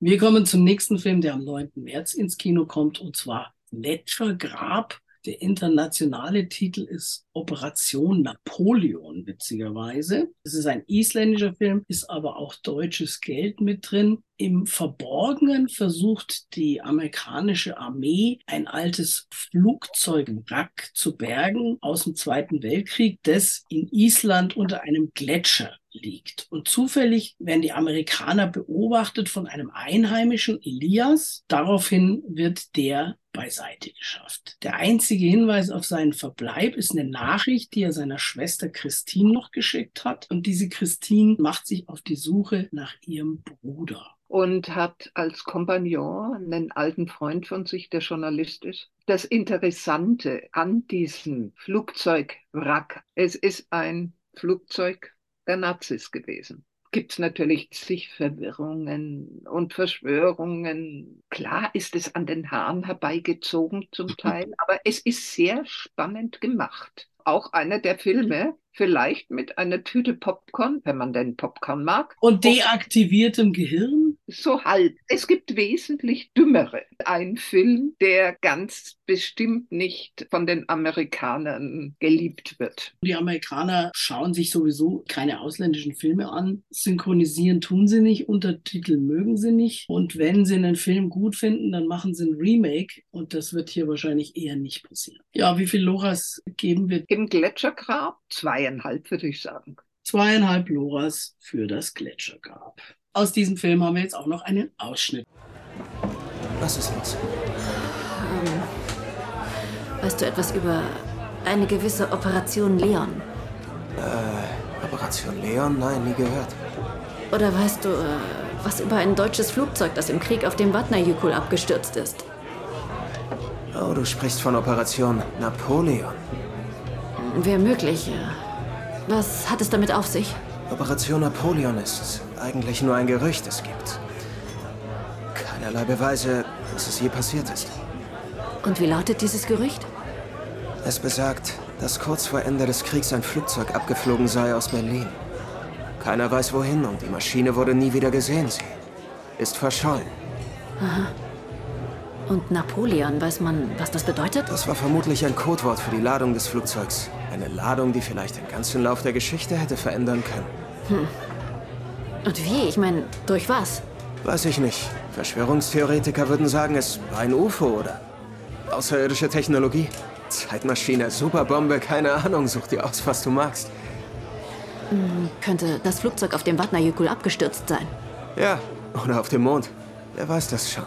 Wir kommen zum nächsten Film, der am 9. März ins Kino kommt, und zwar Ledger Grab. Der internationale Titel ist Operation Napoleon, witzigerweise. Es ist ein isländischer Film, ist aber auch deutsches Geld mit drin. Im Verborgenen versucht die amerikanische Armee ein altes Flugzeugwrack zu bergen aus dem Zweiten Weltkrieg, das in Island unter einem Gletscher liegt. Und zufällig werden die Amerikaner beobachtet von einem Einheimischen, Elias. Daraufhin wird der beiseite geschafft. Der einzige Hinweis auf seinen Verbleib ist eine Nachricht, die er seiner Schwester Christine noch geschickt hat. Und diese Christine macht sich auf die Suche nach ihrem Bruder und hat als Kompagnon einen alten Freund von sich, der Journalist ist. Das Interessante an diesem Flugzeugwrack, es ist ein Flugzeug der Nazis gewesen. Gibt es natürlich zig Verwirrungen und Verschwörungen. Klar ist es an den Haaren herbeigezogen zum Teil, aber es ist sehr spannend gemacht. Auch einer der Filme, vielleicht mit einer Tüte Popcorn, wenn man denn Popcorn mag. Und deaktiviertem Gehirn? So halt. Es gibt wesentlich dümmere. Ein Film, der ganz bestimmt nicht von den Amerikanern geliebt wird. Die Amerikaner schauen sich sowieso keine ausländischen Filme an. Synchronisieren tun sie nicht, Untertitel mögen sie nicht. Und wenn sie einen Film gut finden, dann machen sie ein Remake. Und das wird hier wahrscheinlich eher nicht passieren. Ja, wie viel Loras geben wir? Im Gletschergrab zweieinhalb, würde ich sagen. Zweieinhalb Loras für das Gletschergrab. Aus diesem Film haben wir jetzt auch noch einen Ausschnitt. Was ist los? Ähm, weißt du etwas über eine gewisse Operation Leon? Äh, Operation Leon? Nein, nie gehört. Oder weißt du äh, was über ein deutsches Flugzeug, das im Krieg auf dem Vatnajökull abgestürzt ist? Oh, du sprichst von Operation Napoleon. Wäre möglich. Was hat es damit auf sich? Operation Napoleon ist eigentlich nur ein Gerücht. Es gibt keinerlei Beweise, dass es je passiert ist. Und wie lautet dieses Gerücht? Es besagt, dass kurz vor Ende des Kriegs ein Flugzeug abgeflogen sei aus Berlin. Keiner weiß wohin und die Maschine wurde nie wieder gesehen. Sie ist verschollen. Aha. Und Napoleon, weiß man, was das bedeutet? Das war vermutlich ein Codewort für die Ladung des Flugzeugs. Eine Ladung, die vielleicht den ganzen Lauf der Geschichte hätte verändern können. Hm. Und wie? Ich meine, durch was? Weiß ich nicht. Verschwörungstheoretiker würden sagen, es war ein UFO oder außerirdische Technologie. Zeitmaschine, Superbombe, keine Ahnung. Such dir aus, was du magst. Hm, könnte das Flugzeug auf dem Vatnajökull abgestürzt sein? Ja, oder auf dem Mond. Wer weiß das schon.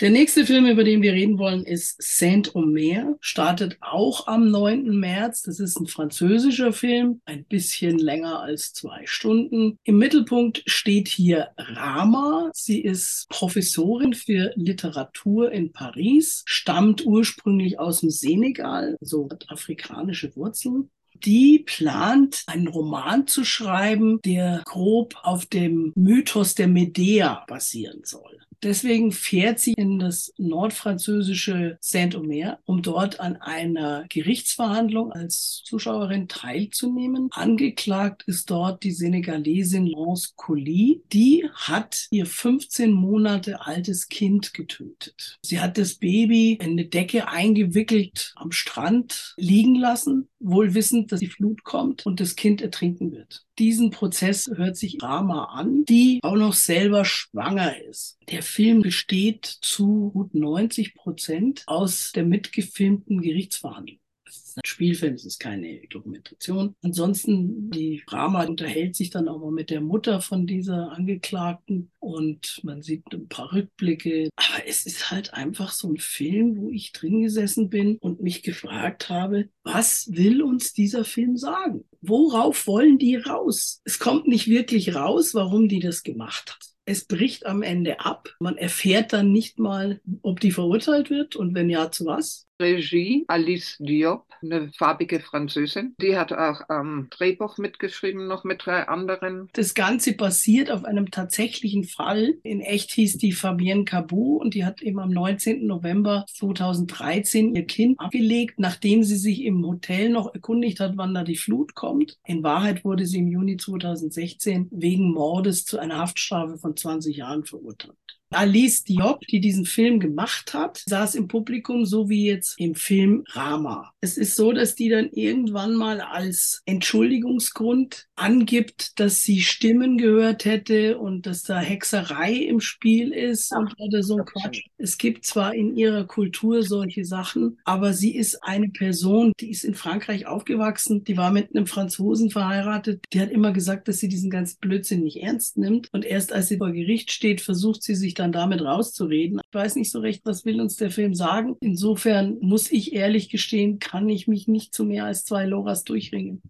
Der nächste Film, über den wir reden wollen, ist Saint-Omer. Startet auch am 9. März. Das ist ein französischer Film, ein bisschen länger als zwei Stunden. Im Mittelpunkt steht hier Rama. Sie ist Professorin für Literatur in Paris, stammt ursprünglich aus dem Senegal, so hat afrikanische Wurzeln die plant, einen Roman zu schreiben, der grob auf dem Mythos der Medea basieren soll. Deswegen fährt sie in das nordfranzösische Saint-Omer, um dort an einer Gerichtsverhandlung als Zuschauerin teilzunehmen. Angeklagt ist dort die Senegalesin Lance Colli. Die hat ihr 15 Monate altes Kind getötet. Sie hat das Baby in eine Decke eingewickelt am Strand liegen lassen, wohl wissend, dass die Flut kommt und das Kind ertrinken wird. Diesen Prozess hört sich Rama an, die auch noch selber schwanger ist. Der Film besteht zu gut 90 Prozent aus der mitgefilmten Gerichtsverhandlung. Es ist ein Spielfilm, es ist keine Dokumentation. Ansonsten, die Rama unterhält sich dann auch mal mit der Mutter von dieser Angeklagten und man sieht ein paar Rückblicke. Aber es ist halt einfach so ein Film, wo ich drin gesessen bin und mich gefragt habe, was will uns dieser Film sagen? Worauf wollen die raus? Es kommt nicht wirklich raus, warum die das gemacht hat. Es bricht am Ende ab. Man erfährt dann nicht mal, ob die verurteilt wird und wenn ja, zu was. Regie Alice Diop, eine farbige Französin. Die hat auch am Drehbuch mitgeschrieben, noch mit drei anderen. Das Ganze basiert auf einem tatsächlichen Fall. In echt hieß die Fabienne Cabot und die hat eben am 19. November 2013 ihr Kind abgelegt, nachdem sie sich im Hotel noch erkundigt hat, wann da die Flut kommt. In Wahrheit wurde sie im Juni 2016 wegen Mordes zu einer Haftstrafe von 20 Jahren verurteilt. Alice Diop, die diesen Film gemacht hat, saß im Publikum, so wie jetzt im Film Rama. Es ist so, dass die dann irgendwann mal als Entschuldigungsgrund angibt, dass sie Stimmen gehört hätte und dass da Hexerei im Spiel ist und oder so ein Quatsch. Es gibt zwar in ihrer Kultur solche Sachen, aber sie ist eine Person, die ist in Frankreich aufgewachsen, die war mit einem Franzosen verheiratet, die hat immer gesagt, dass sie diesen ganzen Blödsinn nicht ernst nimmt und erst als sie vor Gericht steht, versucht sie sich dann damit rauszureden. Ich weiß nicht so recht, was will uns der Film sagen. Insofern muss ich ehrlich gestehen, kann ich mich nicht zu mehr als zwei Loras durchringen.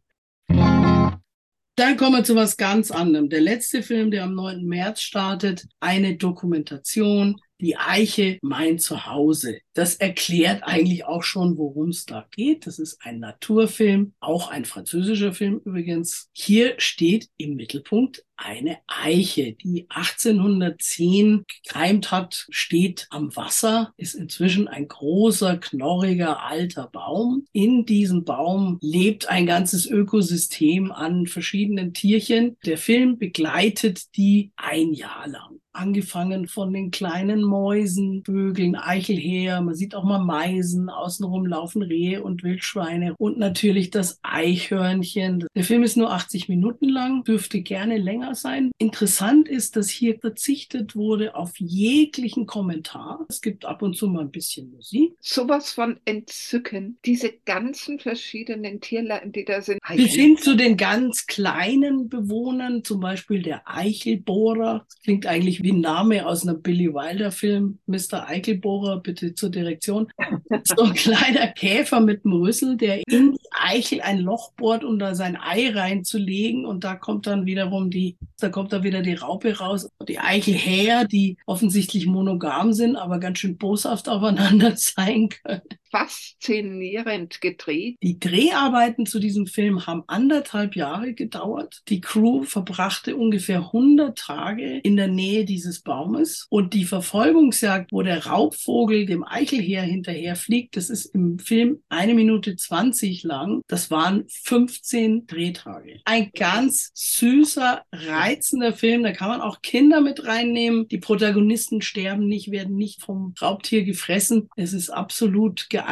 Dann kommen wir zu was ganz anderem. Der letzte Film, der am 9. März startet, eine Dokumentation, die Eiche, mein Zuhause. Das erklärt eigentlich auch schon, worum es da geht. Das ist ein Naturfilm, auch ein französischer Film übrigens. Hier steht im Mittelpunkt eine Eiche, die 1810 gekeimt hat, steht am Wasser, ist inzwischen ein großer, knorriger, alter Baum. In diesem Baum lebt ein ganzes Ökosystem an verschiedenen Tierchen. Der Film begleitet die ein Jahr lang angefangen von den kleinen Mäusen, Vögeln, Eichelhäher, man sieht auch mal Meisen, außenrum laufen Rehe und Wildschweine und natürlich das Eichhörnchen. Der Film ist nur 80 Minuten lang, dürfte gerne länger sein. Interessant ist, dass hier verzichtet wurde auf jeglichen Kommentar. Es gibt ab und zu mal ein bisschen Musik. Sowas von Entzücken. Diese ganzen verschiedenen Tierlein, die da sind. Bis hin zu den ganz kleinen Bewohnern, zum Beispiel der Eichelbohrer. Das klingt eigentlich wie ein Name aus einem Billy Wilder Film. Mr. Eichelbohrer, bitte zur Direktion. So ein kleiner Käfer mit einem Rüssel, der in die Eichel ein Loch bohrt, um da sein Ei reinzulegen. Und da kommt dann wiederum die, da kommt da wieder die Raupe raus. Die Eichelhäher, die offensichtlich monogam sind, aber ganz schön boshaft aufeinander sein können faszinierend gedreht. Die Dreharbeiten zu diesem Film haben anderthalb Jahre gedauert. Die Crew verbrachte ungefähr 100 Tage in der Nähe dieses Baumes und die Verfolgungsjagd, wo der Raubvogel dem Eichelheer hinterher fliegt, das ist im Film eine Minute 20 lang. Das waren 15 Drehtage. Ein ganz süßer, reizender Film. Da kann man auch Kinder mit reinnehmen. Die Protagonisten sterben nicht, werden nicht vom Raubtier gefressen. Es ist absolut geeignet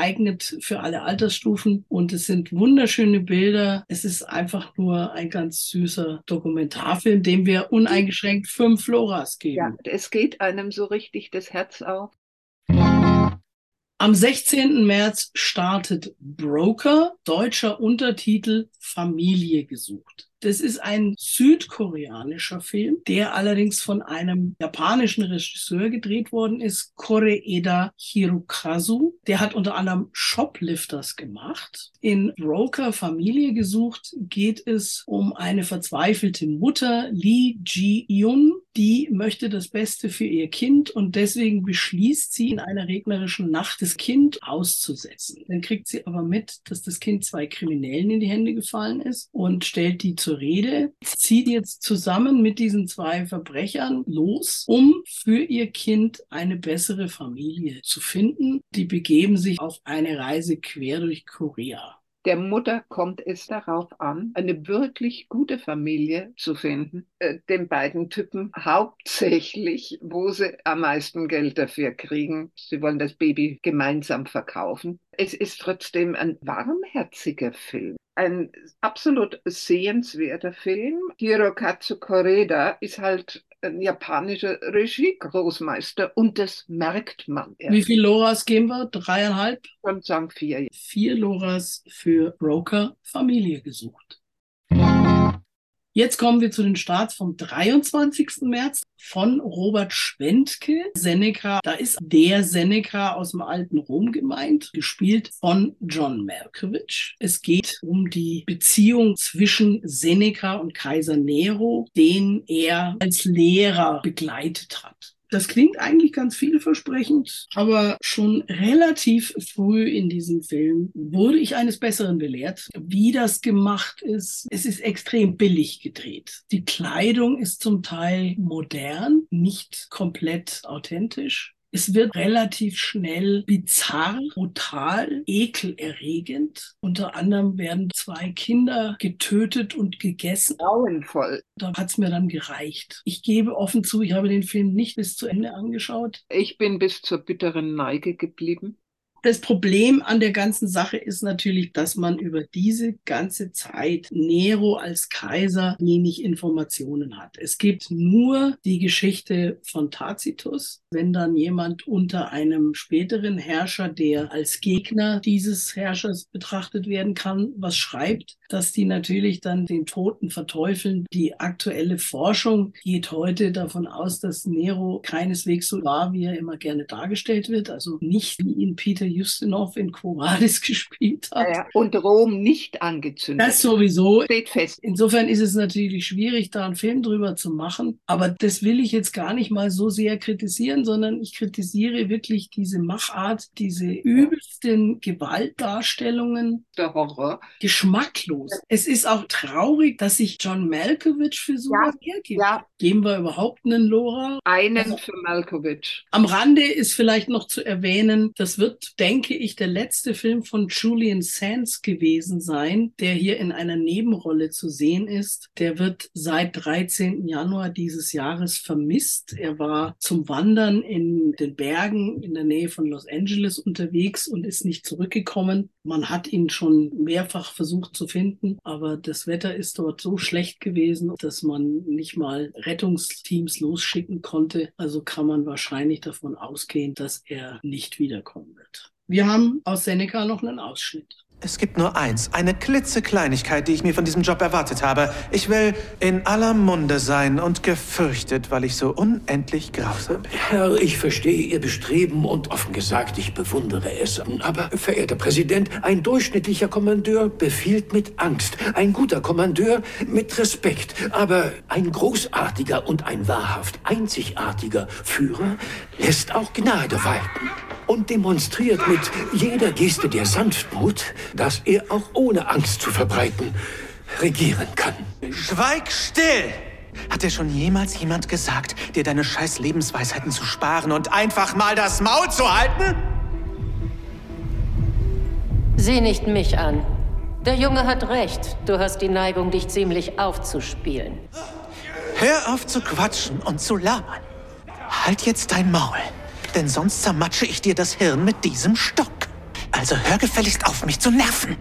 für alle Altersstufen und es sind wunderschöne Bilder. Es ist einfach nur ein ganz süßer Dokumentarfilm, dem wir uneingeschränkt fünf Floras geben. Ja, es geht einem so richtig das Herz auf. Am 16. März startet Broker, deutscher Untertitel Familie gesucht. Das ist ein südkoreanischer Film, der allerdings von einem japanischen Regisseur gedreht worden ist, Koreeda Hirokazu. Der hat unter anderem Shoplifters gemacht. In Broker Familie gesucht geht es um eine verzweifelte Mutter, Lee Ji-yun, die möchte das Beste für ihr Kind und deswegen beschließt sie in einer regnerischen Nacht das Kind auszusetzen. Dann kriegt sie aber mit, dass das Kind zwei Kriminellen in die Hände gefallen ist und stellt die zur Rede, zieht jetzt zusammen mit diesen zwei Verbrechern los, um für ihr Kind eine bessere Familie zu finden. Die begeben sich auf eine Reise quer durch Korea. Der Mutter kommt es darauf an, eine wirklich gute Familie zu finden. Äh, den beiden Typen hauptsächlich, wo sie am meisten Geld dafür kriegen. Sie wollen das Baby gemeinsam verkaufen. Es ist trotzdem ein warmherziger Film. Ein absolut sehenswerter Film. Hirokazu Koreda ist halt japanischer Regie-Großmeister und das merkt man. Wie viele Loras geben wir? Dreieinhalb? Und sagen vier. Vier Loras für Broker Familie gesucht. Jetzt kommen wir zu den Starts vom 23. März von Robert Schwentke, Seneca. Da ist der Seneca aus dem alten Rom gemeint, gespielt von John Malkovich. Es geht um die Beziehung zwischen Seneca und Kaiser Nero, den er als Lehrer begleitet hat. Das klingt eigentlich ganz vielversprechend, aber schon relativ früh in diesem Film wurde ich eines Besseren belehrt, wie das gemacht ist. Es ist extrem billig gedreht. Die Kleidung ist zum Teil modern, nicht komplett authentisch. Es wird relativ schnell bizarr, brutal, ekelerregend. Unter anderem werden zwei Kinder getötet und gegessen. Grauenvoll. Da hat's mir dann gereicht. Ich gebe offen zu, ich habe den Film nicht bis zu Ende angeschaut. Ich bin bis zur bitteren Neige geblieben. Das Problem an der ganzen Sache ist natürlich, dass man über diese ganze Zeit Nero als Kaiser wenig Informationen hat. Es gibt nur die Geschichte von Tacitus. Wenn dann jemand unter einem späteren Herrscher, der als Gegner dieses Herrschers betrachtet werden kann, was schreibt, dass die natürlich dann den Toten verteufeln. Die aktuelle Forschung geht heute davon aus, dass Nero keineswegs so war, wie er immer gerne dargestellt wird. Also nicht wie ihn Peter Justinov in Quo Vadis gespielt hat. Ja, und Rom nicht angezündet. Das sowieso. steht fest. Insofern ist es natürlich schwierig, da einen Film drüber zu machen. Aber das will ich jetzt gar nicht mal so sehr kritisieren, sondern ich kritisiere wirklich diese Machart, diese übelsten Gewaltdarstellungen, Der Horror. geschmacklos. Es ist auch traurig, dass sich John Malkovich für sowas hergibt. Ja, Geben wir überhaupt einen Lora? einen Also- für Malkovich. Am Rande ist vielleicht noch zu erwähnen, das wird, denke ich, der letzte Film von Julian Sands gewesen sein, der hier in einer Nebenrolle zu sehen ist. Der wird seit 13. Januar dieses Jahres vermisst. Er war zum Wandern in den Bergen in der Nähe von Los Angeles unterwegs und ist nicht zurückgekommen. Man hat ihn schon mehrfach versucht zu finden, aber das Wetter ist dort so schlecht gewesen, dass man nicht mal Rettungsteams losschicken konnte. Also kann man wahrscheinlich davon ausgehen, dass er nicht wiederkommen wird. Wir haben aus Seneca noch einen Ausschnitt. Es gibt nur eins, eine klitzekleinigkeit, die ich mir von diesem Job erwartet habe. Ich will in aller Munde sein und gefürchtet, weil ich so unendlich grausam bin. Herr, ich verstehe Ihr Bestreben und offen gesagt, ich bewundere es. Aber, verehrter Präsident, ein durchschnittlicher Kommandeur befiehlt mit Angst. Ein guter Kommandeur mit Respekt. Aber ein großartiger und ein wahrhaft einzigartiger Führer lässt auch Gnade walten. Und demonstriert mit jeder Geste der Sanftmut, dass er auch ohne Angst zu verbreiten regieren kann. Schweig still! Hat dir schon jemals jemand gesagt, dir deine scheiß Lebensweisheiten zu sparen und einfach mal das Maul zu halten? Sieh nicht mich an. Der Junge hat recht. Du hast die Neigung, dich ziemlich aufzuspielen. Hör auf zu quatschen und zu labern. Halt jetzt dein Maul, denn sonst zermatsche ich dir das Hirn mit diesem Stock. Also hör gefälligst auf, mich zu nerven.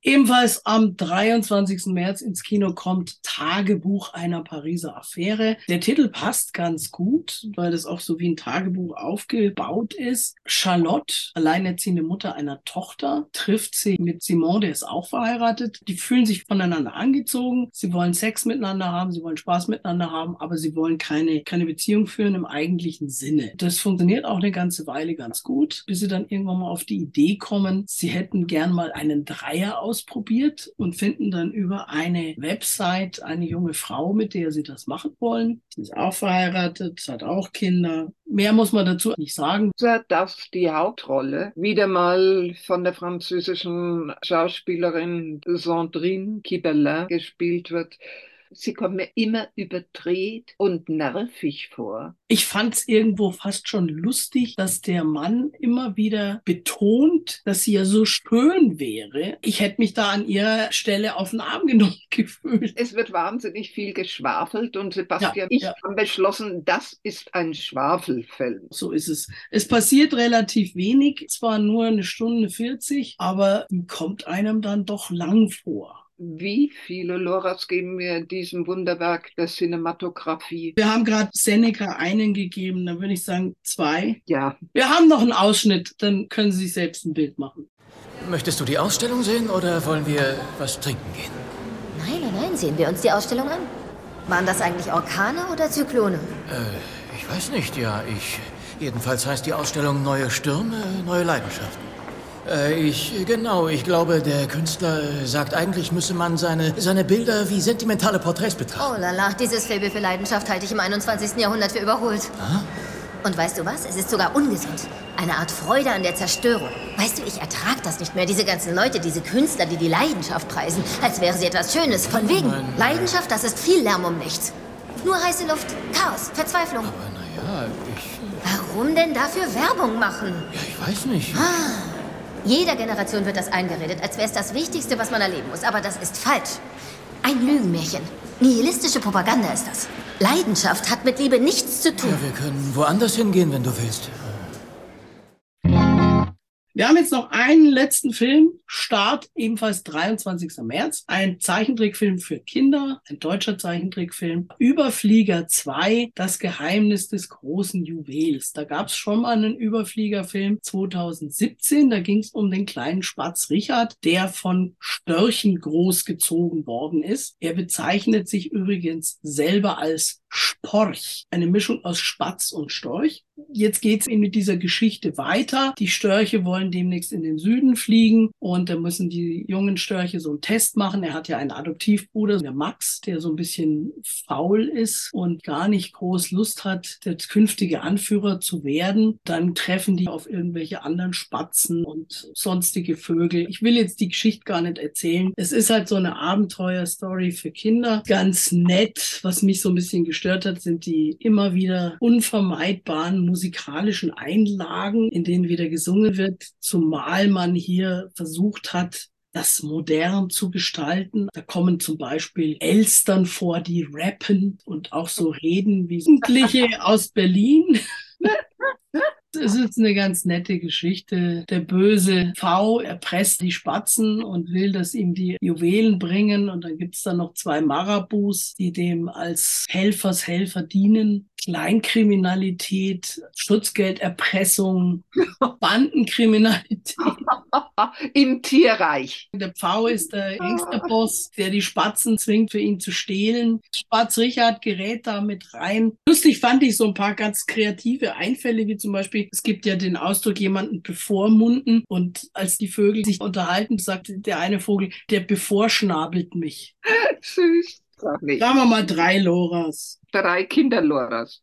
Ebenfalls am 23. März ins Kino kommt Tagebuch einer Pariser Affäre. Der Titel passt ganz gut, weil das auch so wie ein Tagebuch aufgebaut ist. Charlotte, alleinerziehende Mutter einer Tochter, trifft sich mit Simon, der ist auch verheiratet. Die fühlen sich voneinander angezogen. Sie wollen Sex miteinander haben, sie wollen Spaß miteinander haben, aber sie wollen keine, keine Beziehung führen im eigentlichen Sinne. Das funktioniert auch eine ganze Weile ganz gut, bis sie dann irgendwann mal auf die Idee kommen, sie hätten gern mal einen Dreier ausprobiert und finden dann über eine Website eine junge Frau, mit der sie das machen wollen. Sie ist auch verheiratet, hat auch Kinder. Mehr muss man dazu nicht sagen. Dass die Hauptrolle wieder mal von der französischen Schauspielerin Sandrine Kibelin gespielt wird. Sie kommt mir immer überdreht und nervig vor. Ich fand es irgendwo fast schon lustig, dass der Mann immer wieder betont, dass sie ja so schön wäre. Ich hätte mich da an ihrer Stelle auf den Arm genommen gefühlt. Es wird wahnsinnig viel geschwafelt und Sebastian, Ja, ich ja. habe beschlossen, das ist ein Schwafelfilm. So ist es. Es passiert relativ wenig, zwar nur eine Stunde 40, aber kommt einem dann doch lang vor. Wie viele Loras geben wir diesem Wunderwerk der Cinematografie? Wir haben gerade Seneca einen gegeben, dann würde ich sagen zwei. Ja, Wir haben noch einen Ausschnitt, dann können Sie sich selbst ein Bild machen. Möchtest du die Ausstellung sehen oder wollen wir was trinken gehen? Nein, nein, nein, sehen wir uns die Ausstellung an. Waren das eigentlich Orkane oder Zyklone? Äh, ich weiß nicht, ja, ich. Jedenfalls heißt die Ausstellung Neue Stürme, neue Leidenschaften. Äh, ich, genau, ich glaube, der Künstler äh, sagt, eigentlich müsse man seine, seine Bilder wie sentimentale Porträts betrachten. Oh lala, dieses Faible für Leidenschaft halte ich im 21. Jahrhundert für überholt. Und weißt du was? Es ist sogar ungesund. Eine Art Freude an der Zerstörung. Weißt du, ich ertrag das nicht mehr. Diese ganzen Leute, diese Künstler, die die Leidenschaft preisen, als wäre sie etwas Schönes. Von wegen. Leidenschaft, das ist viel Lärm um nichts. Nur heiße Luft, Chaos, Verzweiflung. Ja, ich. Warum denn dafür Werbung machen? Ja, ich weiß nicht. Ah, jeder Generation wird das eingeredet, als wäre es das Wichtigste, was man erleben muss. Aber das ist falsch. Ein Lügenmärchen. Nihilistische Propaganda ist das. Leidenschaft hat mit Liebe nichts zu tun. Ja, wir können woanders hingehen, wenn du willst. Wir haben jetzt noch einen letzten Film. Start ebenfalls 23. März. Ein Zeichentrickfilm für Kinder, ein deutscher Zeichentrickfilm. Überflieger 2, das Geheimnis des großen Juwels. Da gab es schon mal einen Überfliegerfilm 2017. Da ging es um den kleinen Spatz Richard, der von Störchen großgezogen worden ist. Er bezeichnet sich übrigens selber als Sporch, eine Mischung aus Spatz und Storch. Jetzt geht es mit dieser Geschichte weiter. Die Störche wollen demnächst in den Süden fliegen und da müssen die jungen Störche so einen Test machen. Er hat ja einen Adoptivbruder, der Max, der so ein bisschen faul ist und gar nicht groß Lust hat, der künftige Anführer zu werden. Dann treffen die auf irgendwelche anderen Spatzen und sonstige Vögel. Ich will jetzt die Geschichte gar nicht erzählen. Es ist halt so eine Abenteuerstory für Kinder. Ganz nett. Was mich so ein bisschen gestört hat, sind die immer wieder unvermeidbaren musikalischen Einlagen, in denen wieder gesungen wird, zumal man hier versucht hat, das modern zu gestalten. Da kommen zum Beispiel Elstern vor, die rappen und auch so reden wie Jugendliche aus Berlin. Es ist eine ganz nette Geschichte. Der böse V erpresst die Spatzen und will, dass ihm die Juwelen bringen. Und dann gibt es da noch zwei Marabus, die dem als Helfershelfer dienen. Kleinkriminalität, Schutzgelderpressung, Bandenkriminalität. Im Tierreich. Der Pfau ist der Gangsterboss, der die Spatzen zwingt, für ihn zu stehlen. Spatz Richard gerät da mit rein. Lustig fand ich so ein paar ganz kreative Einfälle, wie zum Beispiel, es gibt ja den Ausdruck, jemanden bevormunden. Und als die Vögel sich unterhalten, sagt der eine Vogel, der bevorschnabelt mich. Süß. Sagen wir mal drei Loras. Drei Kinderloras.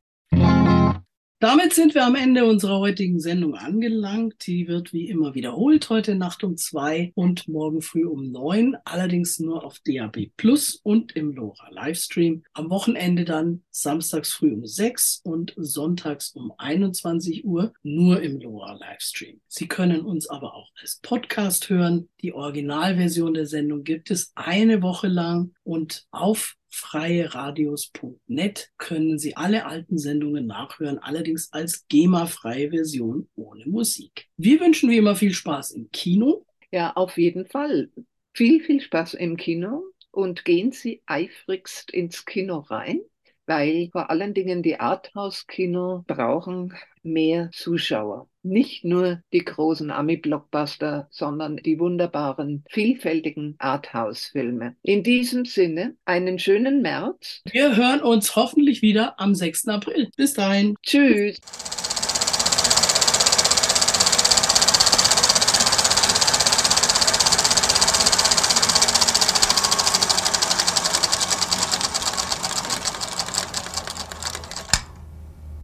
Damit sind wir am Ende unserer heutigen Sendung angelangt. Die wird wie immer wiederholt heute Nacht um zwei und morgen früh um neun. Allerdings nur auf DAB Plus und im LoRa Livestream. Am Wochenende dann samstags früh um sechs und sonntags um 21 Uhr nur im LoRa Livestream. Sie können uns aber auch als Podcast hören. Die Originalversion der Sendung gibt es eine Woche lang und auf freieradios.net können Sie alle alten Sendungen nachhören, allerdings als GEMA-freie Version ohne Musik. Wir wünschen wie immer viel Spaß im Kino. Ja, auf jeden Fall. Viel, viel Spaß im Kino und gehen Sie eifrigst ins Kino rein, weil vor allen Dingen die Arthouse-Kino brauchen mehr Zuschauer. Nicht nur die großen Ami-Blockbuster, sondern die wunderbaren, vielfältigen Arthouse-Filme. In diesem Sinne, einen schönen März. Wir hören uns hoffentlich wieder am 6. April. Bis dahin. Tschüss.